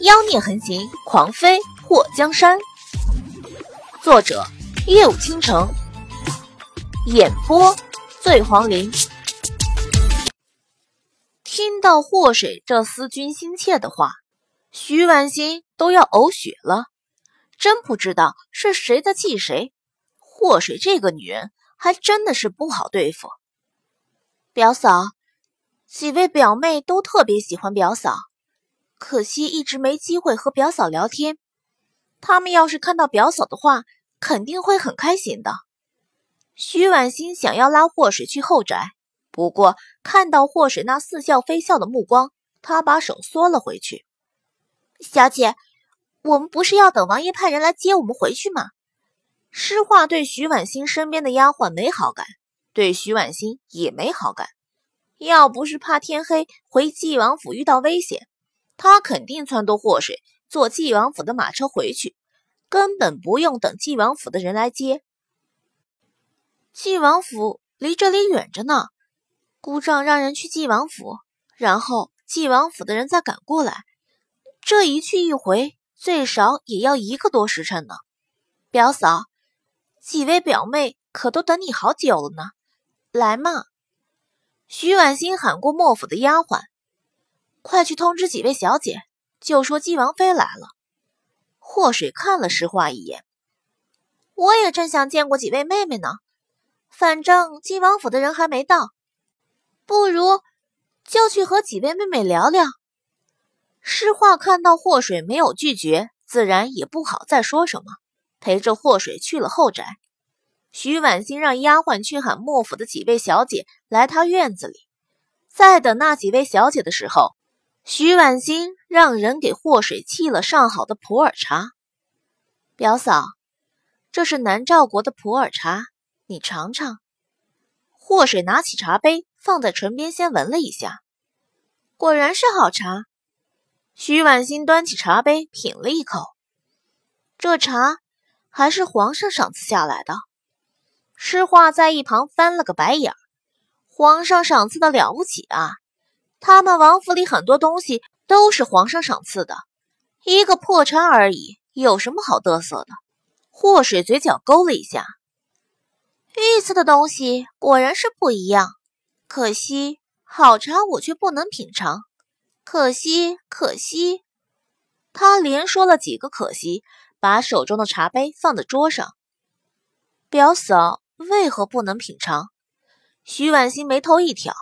妖孽横行，狂飞破江山。作者：夜舞倾城，演播：醉黄林。听到祸水这思君心切的话，徐婉心都要呕血了。真不知道是谁在气谁。祸水这个女人还真的是不好对付。表嫂，几位表妹都特别喜欢表嫂。可惜一直没机会和表嫂聊天，他们要是看到表嫂的话，肯定会很开心的。徐婉欣想要拉祸水去后宅，不过看到祸水那似笑非笑的目光，她把手缩了回去。小姐，我们不是要等王爷派人来接我们回去吗？诗画对徐婉欣身边的丫鬟没好感，对徐婉欣也没好感。要不是怕天黑回晋王府遇到危险。他肯定撺掇祸水坐纪王府的马车回去，根本不用等纪王府的人来接。纪王府离这里远着呢，姑丈让人去纪王府，然后纪王府的人再赶过来，这一去一回，最少也要一个多时辰呢。表嫂，几位表妹可都等你好久了呢，来嘛！徐婉欣喊过莫府的丫鬟。快去通知几位小姐，就说纪王妃来了。祸水看了诗画一眼，我也正想见过几位妹妹呢。反正纪王府的人还没到，不如就去和几位妹妹聊聊。诗画看到祸水没有拒绝，自然也不好再说什么，陪着祸水去了后宅。徐婉欣让丫鬟去喊莫府的几位小姐来她院子里，在等那几位小姐的时候。徐婉欣让人给祸水沏了上好的普洱茶。表嫂，这是南诏国的普洱茶，你尝尝。祸水拿起茶杯放在唇边，先闻了一下，果然是好茶。徐婉欣端起茶杯品了一口，这茶还是皇上赏赐下来的。诗画在一旁翻了个白眼皇上赏赐的了不起啊！他们王府里很多东西都是皇上赏赐的，一个破茶而已，有什么好嘚瑟的？祸水嘴角勾了一下，御赐的东西果然是不一样。可惜好茶我却不能品尝，可惜可惜。他连说了几个可惜，把手中的茶杯放在桌上。表嫂为何不能品尝？徐婉欣眉头一挑。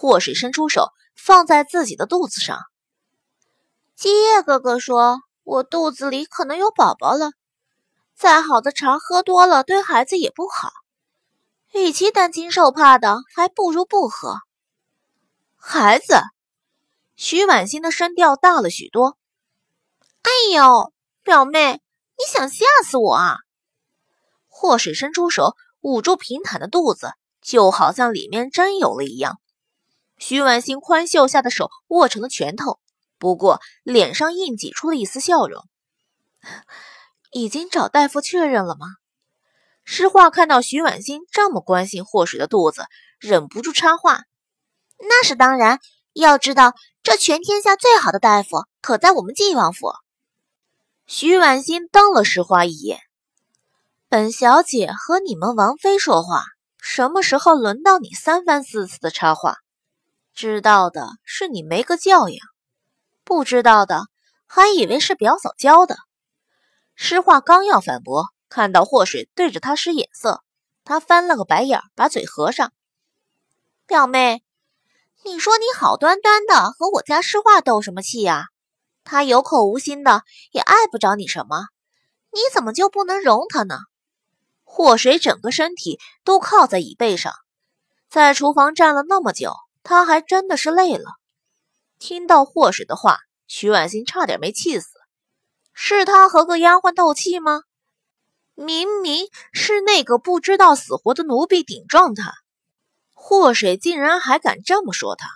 祸水伸出手，放在自己的肚子上。基业哥哥说：“我肚子里可能有宝宝了，再好的茶喝多了对孩子也不好。与其担惊受怕的，还不如不喝。”孩子，徐婉欣的声调大了许多。哎呦，表妹，你想吓死我啊！祸水伸出手，捂住平坦的肚子，就好像里面真有了一样。徐婉欣宽袖下的手握成了拳头，不过脸上硬挤出了一丝笑容。已经找大夫确认了吗？诗画看到徐婉欣这么关心祸水的肚子，忍不住插话：“那是当然，要知道这全天下最好的大夫可在我们晋王府。”徐婉欣瞪了诗画一眼：“本小姐和你们王妃说话，什么时候轮到你三番四次的插话？”知道的是你没个教养，不知道的还以为是表嫂教的。诗画刚要反驳，看到祸水对着他使眼色，他翻了个白眼，把嘴合上。表妹，你说你好端端的和我家诗画斗什么气呀？他有口无心的，也碍不着你什么，你怎么就不能容他呢？祸水整个身体都靠在椅背上，在厨房站了那么久。他还真的是累了。听到祸水的话，徐婉欣差点没气死。是他和个丫鬟斗气吗？明明是那个不知道死活的奴婢顶撞他，祸水竟然还敢这么说他。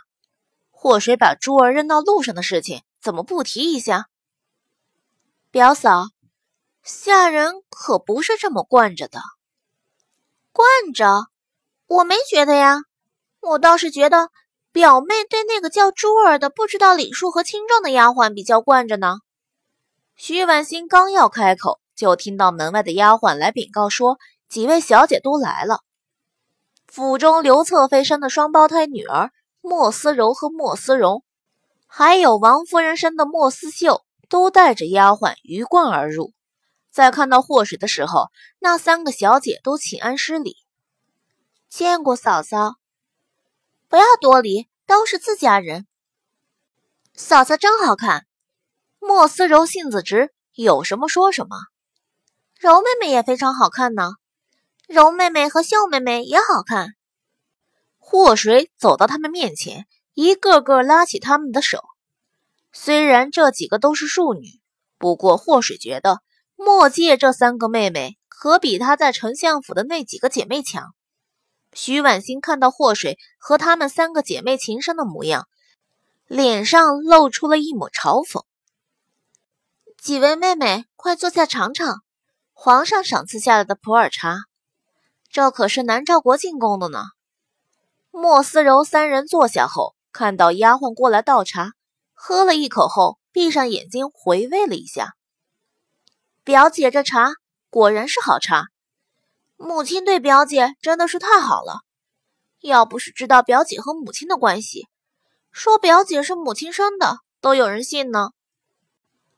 祸水把珠儿扔到路上的事情，怎么不提一下？表嫂，下人可不是这么惯着的。惯着？我没觉得呀，我倒是觉得。表妹对那个叫珠儿的不知道礼数和轻重的丫鬟比较惯着呢。徐婉欣刚要开口，就听到门外的丫鬟来禀告说，几位小姐都来了。府中刘侧妃生的双胞胎女儿莫思柔和莫思荣，还有王夫人生的莫思秀，都带着丫鬟鱼贯而入。在看到祸水的时候，那三个小姐都请安施礼，见过嫂嫂。不要多礼，都是自家人。嫂嫂真好看。莫思柔性子直，有什么说什么。柔妹妹也非常好看呢。柔妹妹和秀妹妹也好看。祸水走到他们面前，一个个拉起他们的手。虽然这几个都是庶女，不过祸水觉得。莫界这三个妹妹可比她在丞相府的那几个姐妹强。徐婉欣看到祸水和她们三个姐妹情深的模样，脸上露出了一抹嘲讽。几位妹妹，快坐下尝尝皇上赏赐下来的普洱茶，这可是南诏国进贡的呢。莫思柔三人坐下后，看到丫鬟过来倒茶，喝了一口后，闭上眼睛回味了一下。表姐，这茶果然是好茶。母亲对表姐真的是太好了。要不是知道表姐和母亲的关系，说表姐是母亲生的，都有人信呢。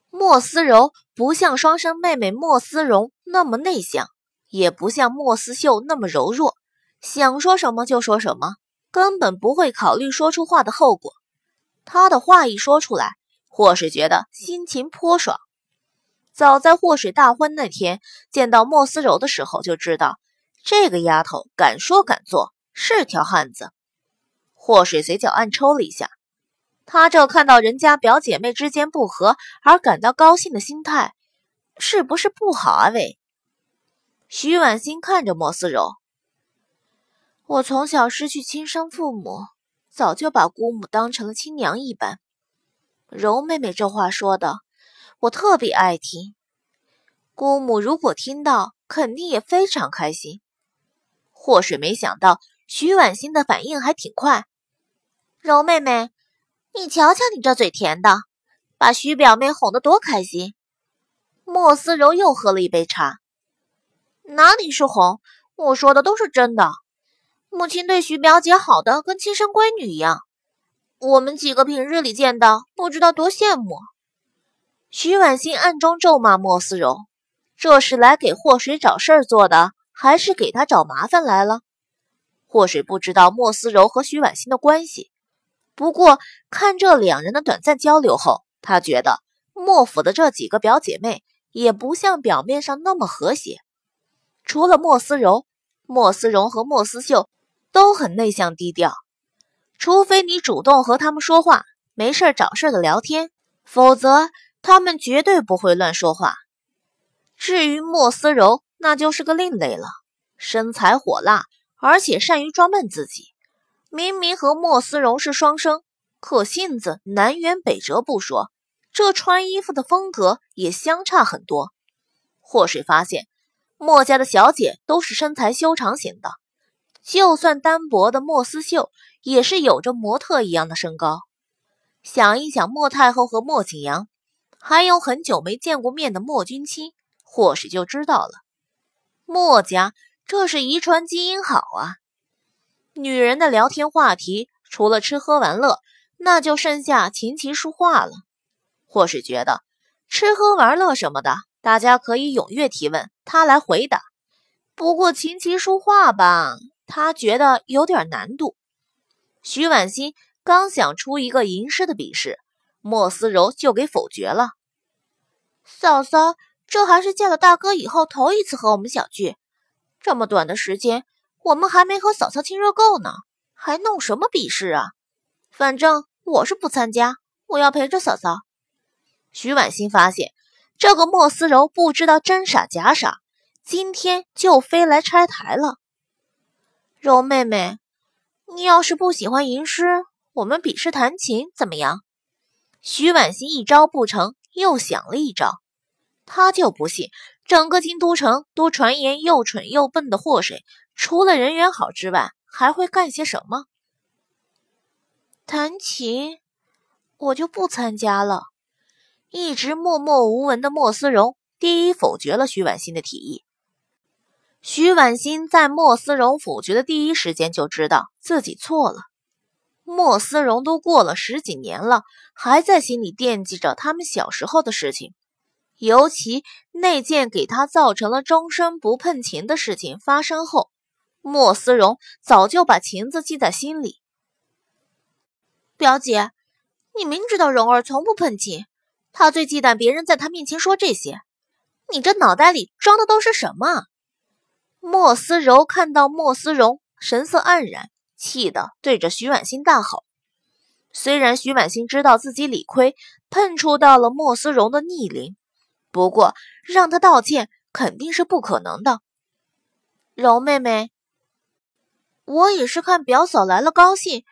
莫思柔不像双生妹妹莫思荣那么内向，也不像莫思秀那么柔弱，想说什么就说什么，根本不会考虑说出话的后果。她的话一说出来，或是觉得心情颇爽。早在祸水大婚那天见到莫思柔的时候，就知道这个丫头敢说敢做，是条汉子。祸水嘴角暗抽了一下，他这看到人家表姐妹之间不和而感到高兴的心态，是不是不好啊？喂，徐婉欣看着莫思柔，我从小失去亲生父母，早就把姑母当成了亲娘一般。柔妹妹这话说的。我特别爱听，姑母如果听到，肯定也非常开心。祸水没想到徐婉欣的反应还挺快。柔妹妹，你瞧瞧你这嘴甜的，把徐表妹哄得多开心。莫思柔又喝了一杯茶，哪里是哄，我说的都是真的。母亲对徐表姐好的跟亲生闺女一样，我们几个平日里见到，不知道多羡慕。徐婉欣暗中咒骂莫思柔：“这是来给祸水找事儿做的，还是给他找麻烦来了？”祸水不知道莫思柔和徐婉欣的关系，不过看这两人的短暂交流后，他觉得莫府的这几个表姐妹也不像表面上那么和谐。除了莫思柔，莫思荣和莫思秀都很内向低调，除非你主动和他们说话，没事找事的聊天，否则。他们绝对不会乱说话。至于莫思柔，那就是个另类了，身材火辣，而且善于装扮自己。明明和莫思柔是双生，可性子南辕北辙不说，这穿衣服的风格也相差很多。祸水发现，莫家的小姐都是身材修长型的，就算单薄的莫思秀，也是有着模特一样的身高。想一想，莫太后和莫景阳。还有很久没见过面的莫君清，或许就知道了。莫家这是遗传基因好啊！女人的聊天话题除了吃喝玩乐，那就剩下琴棋书画了。或是觉得吃喝玩乐什么的，大家可以踊跃提问，他来回答。不过琴棋书画吧，他觉得有点难度。徐婉欣刚想出一个吟诗的比试。莫思柔就给否决了。嫂嫂，这还是见了大哥以后头一次和我们小聚，这么短的时间，我们还没和嫂嫂亲热够呢，还弄什么比试啊？反正我是不参加，我要陪着嫂嫂。徐婉欣发现这个莫思柔不知道真傻假傻，今天就飞来拆台了。柔妹妹，你要是不喜欢吟诗，我们比试弹琴怎么样？徐婉欣一招不成，又想了一招。他就不信整个京都城都传言又蠢又笨的祸水，除了人缘好之外，还会干些什么？弹琴，我就不参加了。一直默默无闻的莫思荣第一否决了徐婉欣的提议。徐婉欣在莫思荣否决的第一时间就知道自己错了。莫思荣都过了十几年了，还在心里惦记着他们小时候的事情。尤其那件给他造成了终身不碰琴的事情发生后，莫思荣早就把琴子记在心里。表姐，你明知道蓉儿从不碰琴。她最忌惮别人在她面前说这些，你这脑袋里装的都是什么？莫思柔看到莫思荣神色黯然，气得对着徐婉欣大吼。虽然徐婉欣知道自己理亏，碰触到了莫思荣的逆鳞，不过让他道歉肯定是不可能的。柔妹妹，我也是看表嫂来了高兴，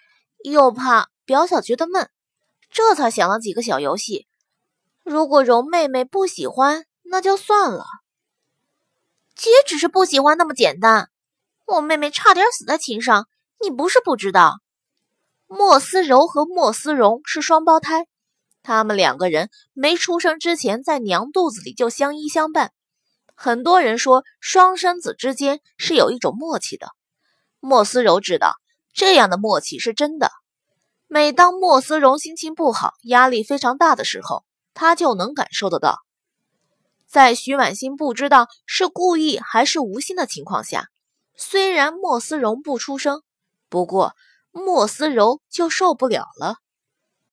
又怕表嫂觉得闷，这才想了几个小游戏。如果蓉妹妹不喜欢，那就算了。姐只是不喜欢那么简单。我妹妹差点死在琴上，你不是不知道。莫思柔和莫思荣是双胞胎，他们两个人没出生之前在娘肚子里就相依相伴。很多人说双生子之间是有一种默契的，莫思柔知道这样的默契是真的。每当莫思荣心情不好、压力非常大的时候，他就能感受得到，在徐婉欣不知道是故意还是无心的情况下，虽然莫思荣不出声，不过莫思柔就受不了了。